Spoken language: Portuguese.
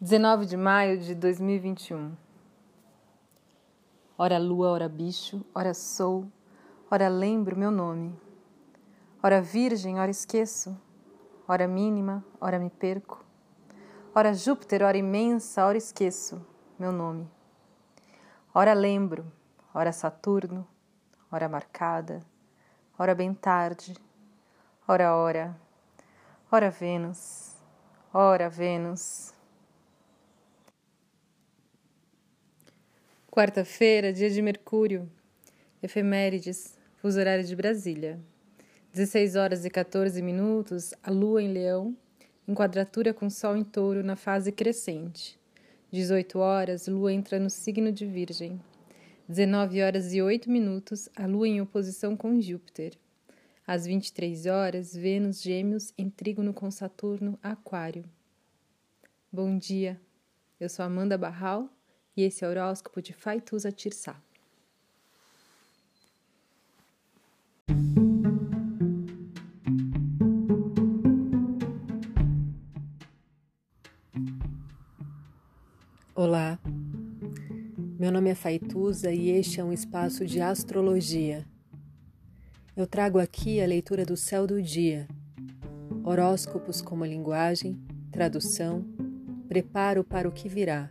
19 de maio de 2021. Ora lua, ora bicho, ora sou, ora lembro meu nome. Ora virgem, ora esqueço, ora mínima, ora me perco. Ora Júpiter, ora imensa, ora esqueço meu nome. Ora lembro, ora Saturno, ora marcada, ora bem tarde, ora hora, ora Vênus, ora Vênus. Quarta-feira, dia de Mercúrio. Efemérides, fuso horário de Brasília. 16 horas e 14 minutos, a Lua em Leão, em quadratura com Sol em Touro na fase crescente. 18 horas, Lua entra no signo de Virgem. 19 horas e 8 minutos, a Lua em oposição com Júpiter. Às 23 horas, Vênus Gêmeos em trígono com Saturno Aquário. Bom dia. Eu sou Amanda Barral e esse é o horóscopo de Faituza Tirsá. Olá, meu nome é Faituza e este é um espaço de astrologia. Eu trago aqui a leitura do céu do dia, horóscopos como linguagem, tradução, preparo para o que virá